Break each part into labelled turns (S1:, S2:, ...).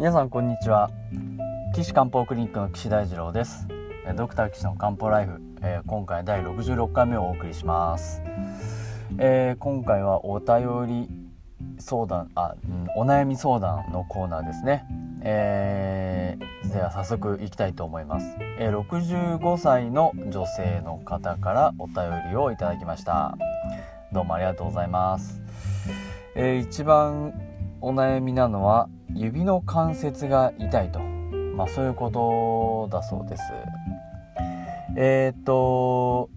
S1: 皆さんこんにちは。岸漢方クリニックの岸大二郎です。ドクター岸の漢方ライフ、えー、今回第66回目をお送りします、えー、今回はお便り相談あ、うん、お悩み相談のコーナーですね。えー、では早速いきたいと思います、えー、65歳の女性の方からお便りをいただきました。どうもありがとうございます、えー、一番お悩みなのは指の関節が痛いと、まあ、そういうことだそうです。えっ、と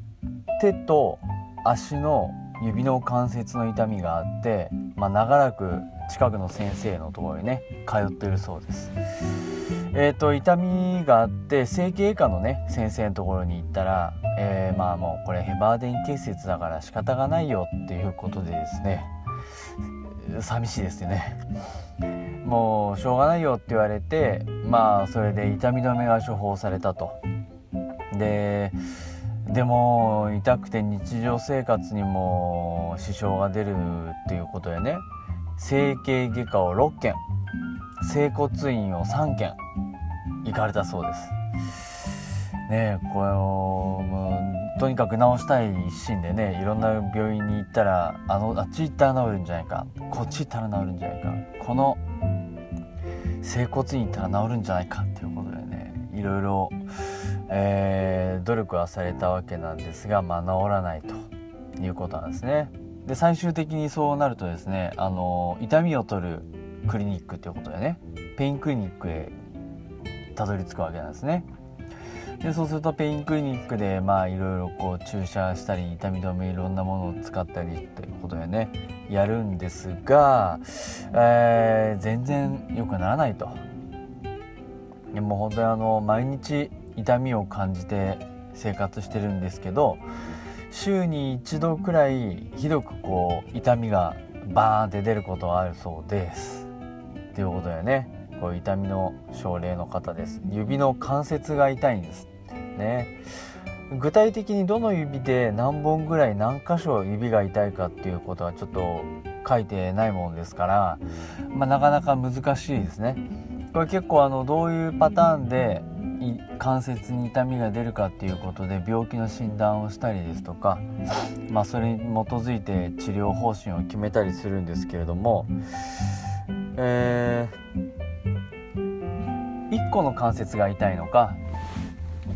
S1: 手と足の指の関節の痛みがあって、まあ、長らく近くの先生のところにね通ってるそうです。えーと、痛みがあって整形外科のね先生のところに行ったら、えー、まあもうこれヘバーデン結節だから仕方がないよっていうことでですね寂しいですよね。もうしょうがないよって言われてまあそれで痛み止めが処方されたと。ででも痛くて日常生活にも支障が出るっていうことでね整形外科を6件整骨院を3件行かれたそうです。ねえこれをとにかく治したい一心でねいろんな病院に行ったらあのあっち行ったら治るんじゃないかこっち行ったら治るんじゃないかこの整骨院行ったら治るんじゃないかっていうことでねいろいろ、えー、努力はされたわけなんですが、まあ、治らないということなんですね。で最終的にそうなるとですねあの痛みを取るクリニックということでねペインクリニックへたどり着くわけなんですね。でそうするとペインクリニックでまあいろいろこう注射したり痛み止めいろんなものを使ったりってことでねやるんですが、えー、全然良くならないと。でも本当にあの毎日痛みを感じて生活してるんですけど週に一度くらいひどくこう痛みがバーンって出ることはあるそうです。ということでね。こう痛みの症例の方です。指の関節が痛いんですね。具体的にどの指で何本ぐらい何箇所指が痛いかっていうことはちょっと書いてないもんですから、まあ、なかなか難しいですね。これ結構あのどういうパターンで関節に痛みが出るかっていうことで病気の診断をしたりですとか、まあ、それに基づいて治療方針を決めたりするんですけれども、えー、1個の関節が痛いのか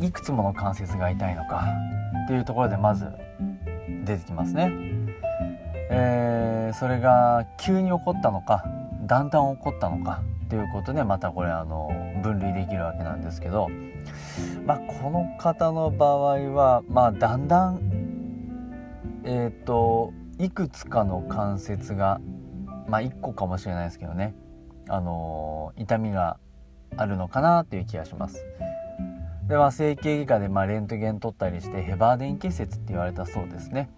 S1: いくつもの関節が痛いのかっていうところでまず出てきますね。えー、それが急に起こったのかだんだん起こったのかっていうことでまたこれあの分類できるわけなんですけど、まあ、この方の場合は、まあ、だんだんえっ、ー、といくつかの関節がまあ1個かもしれないですけどね、あの痛みがあるのかなという気がします。では整形外科でまあレントゲン取ったりしてヘバーデン結節って言われたそうですね。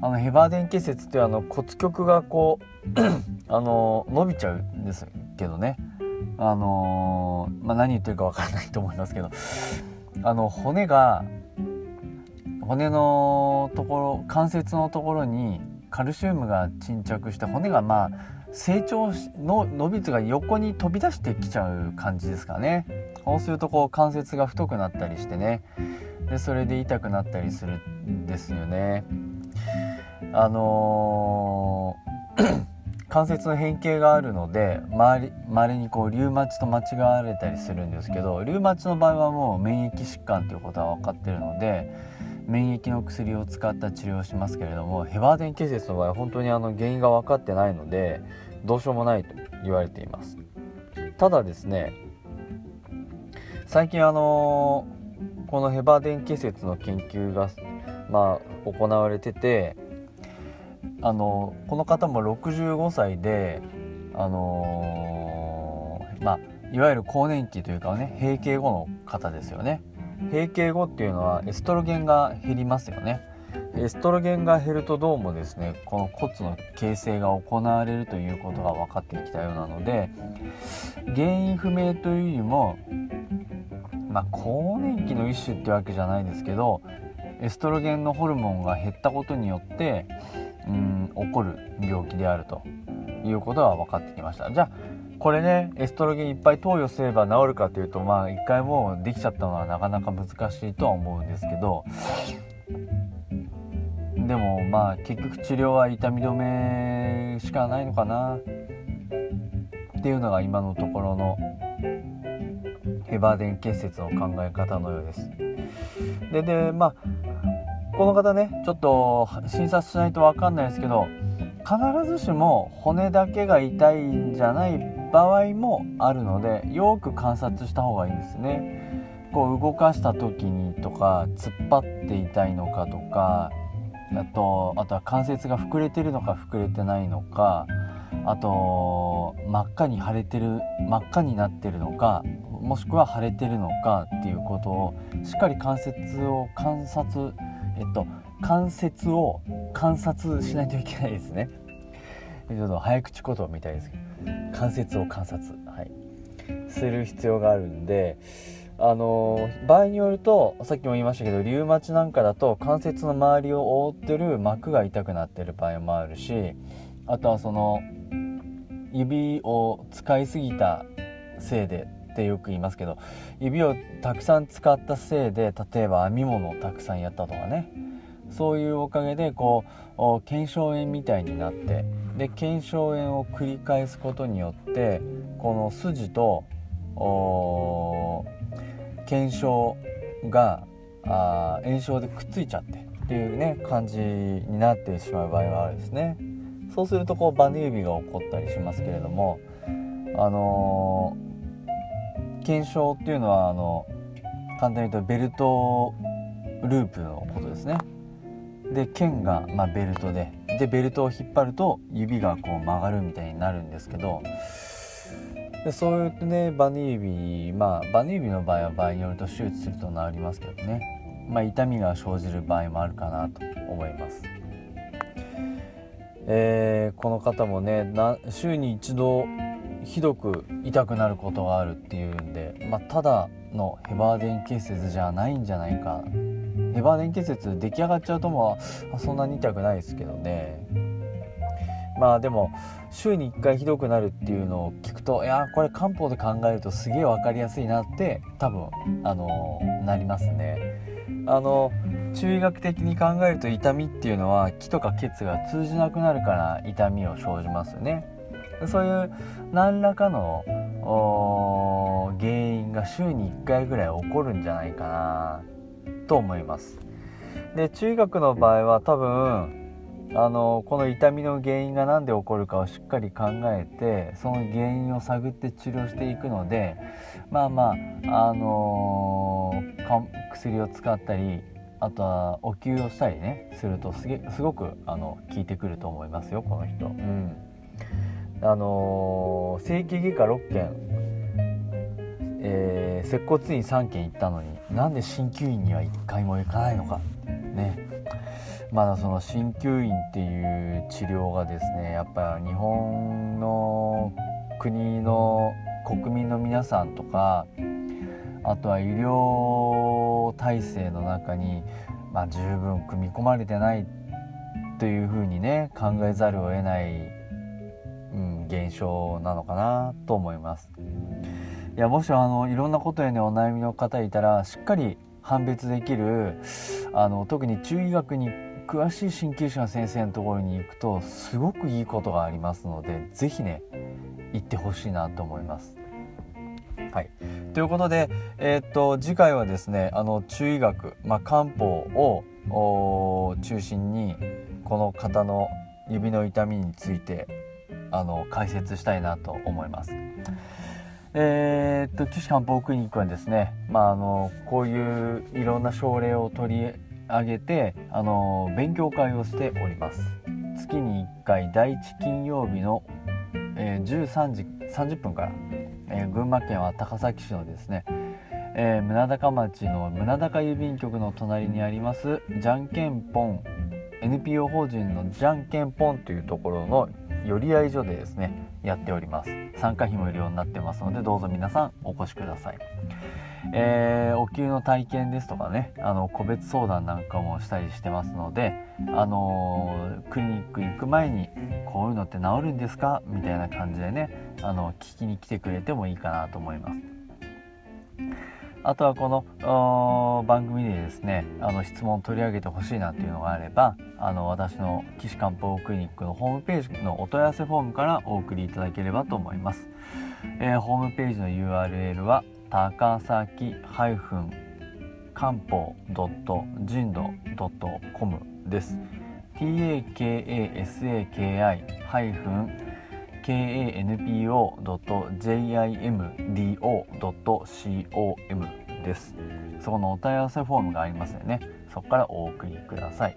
S1: あのヘバーデン結節ってあの骨極がこう あの伸びちゃうんですけどねあのー、まあ、何言ってるか分からないと思いますけどあの骨が骨のところ関節のところにカルシウムが沈着して骨がまあ成長の伸び率が横に飛び出してきちゃう感じですかね。そうするとこう関節が太くなったりしてね。でそれで痛くなったりするんですよね。あのー、関節の変形があるのでまれにこうリウマチと間違われたりするんですけどリウマチの場合はもう免疫疾患ということは分かってるので免疫の薬を使った治療をしますけれどもヘバーデン結節の場合は本当にあの原因が分かってないのでどうしようもないと言われています。ただですね最近あのこのヘバーデン結節の研究がまあ行われててあのこの方も65歳であの、まあいわゆる更年期というかね閉経後の方ですよね。閉経後っていうのはエストロゲンが減りますよね。エストロゲンが減るとどうもですねこの骨の形成が行われるということが分かってきたようなので原因不明というよりもまあ更年期の一種ってわけじゃないですけどエストロゲンのホルモンが減ったことによってうん起こる病気であるということが分かってきました。じゃあこれねエストロゲンいっぱい投与すれば治るかというとまあ一回もうできちゃったのはなかなか難しいとは思うんですけどでもまあ結局治療は痛み止めしかないのかなっていうのが今のところのヘバーデン結節の考え方のようです。ででまあこの方ねちょっと診察しないと分かんないですけど必ずしも骨だけが痛いんじゃない場合もあるのでよく観察した方がいいんですね。こう動かした時にとか突っ張って痛いのかとかあとあとは関節が膨れてるのか膨れてないのかあと真っ赤に腫れてる真っ赤になってるのかもしくは腫れてるのかっていうことをしっかり関節を観察えっと関節を観察しないといけないですねちょっと早口言葉みたいですけど関節を観察。はい。する必要があるんであの場合によるとさっきも言いましたけどリウマチなんかだと関節の周りを覆ってる膜が痛くなってる場合もあるしあとはその指を使いすぎたせいでってよく言いますけど指をたくさん使ったせいで例えば編み物をたくさんやったとかね。そういうおかげでこう腱鞘炎みたいになってで腱鞘炎を繰り返すことによってこの筋と腱鞘があ炎症でくっついちゃってっていうね感じになってしまう場合があるんですね。そうするとこうバネ指が起こったりしますけれどもあのー検証っていうのはあの簡単に言うとベルトループのことですね。で剣が、まあ、ベルトででベルトを引っ張ると指がこう曲がるみたいになるんですけどでそういうねバネ指まあバネ指の場合は場合によると手術すると治りますけどね。まあ痛みが生じる場合もあるかなと思います。えー、この方もね週に一度ひどく痛くなることがあるっていうんで、まあ、ただのヘバーデン結節じゃないんじゃないかヘバーデン結出来上がっちゃうともそんなに痛くないですけどねまあでも週に1回ひどくなるっていうのを聞くといやこれ漢方で考えるとすげえ分かりやすいなって多分あのなりますね。あの中医学的に考えると痛みっていうのは気とか血が通じなくなるから痛みを生じますよね。そういう何らかの原因が週に1回ぐらい起こるんじゃないかなと思いますで中学の場合は多分あのこの痛みの原因が何で起こるかをしっかり考えてその原因を探って治療していくのでまあまああのー、薬を使ったりあとはお灸をしたりねするとすげすごくあの効いてくると思いますよこの人。うんあのー、整形外科6件、えー、接骨院3件行ったのになんで鍼灸院には1回も行かないのか。ね。まだその鍼灸院っていう治療がですねやっぱ日本の国の国民の皆さんとかあとは医療体制の中に、まあ、十分組み込まれてないというふうにね考えざるを得ないうん現象なのかなと思います。いやもしあのいろんなことへのお悩みの方いたらしっかり判別できるあの特に中医学に詳しい鍼灸師の先生のところに行くとすごくいいことがありますので是非ね行ってほしいなと思います。はい、ということで、えー、っと次回はですねあの中医学、まあ、漢方を中心にこの方の指の痛みについてあの解説したいなと思います。えー、っと岸漢方クリニックはですね、まあ、あのこういういろんな症例を取り上げてあの勉強会をしております。月に1回第1金曜日の、えー、13時30分から、えー、群馬県は高崎市のですね、えー、宗高町の宗高郵便局の隣にありますじゃんけんぽん NPO 法人のじゃんけんぽんというところの寄り合い所でですねやっております。参加費も無料になってますのでどうぞ皆さんお越しください。えー、お灸の体験ですとかねあの個別相談なんかもしたりしてますので、あのー、クリニック行く前にこういうのって治るんですか？みたいな感じでねあの聞きに来てくれてもいいかなと思います。あとはこの番組でですねあの質問を取り上げてほしいなっていうのがあればあの私の岸漢方クリニックのホームページのお問い合わせフォームからお送りいただければと思います、えー、ホームページの URL は高崎漢方人道 .com です takasaki-。kanpo.jimdo.com です。そこのお問い合わせフォームがありますよね。そこからお送りください。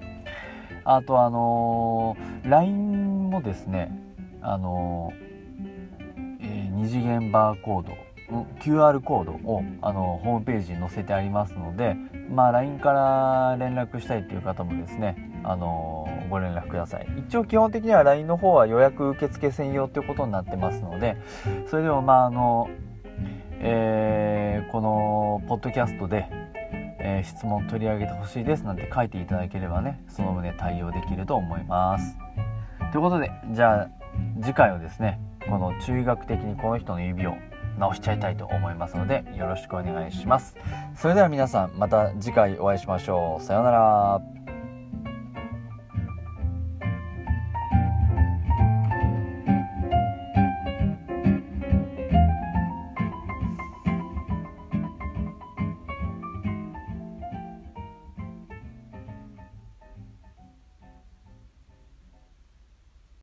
S1: あとあのー、LINE もですね、あのー、えー、二次元バーコード QR コードをあのホームページに載せてありますので、まあ、LINE から連絡したいという方もですねあのご連絡ください。一応基本的には LINE の方は予約受付専用ということになってますのでそれでもまああの、えー、このポッドキャストで、えー、質問取り上げてほしいですなんて書いていただければねその旨対応できると思います。ということでじゃあ次回はですねこの中医学的にこの人の指を直しちゃいたいと思いますのでよろしくお願いします。それでは皆さんまた次回お会いしましょう。さようなら。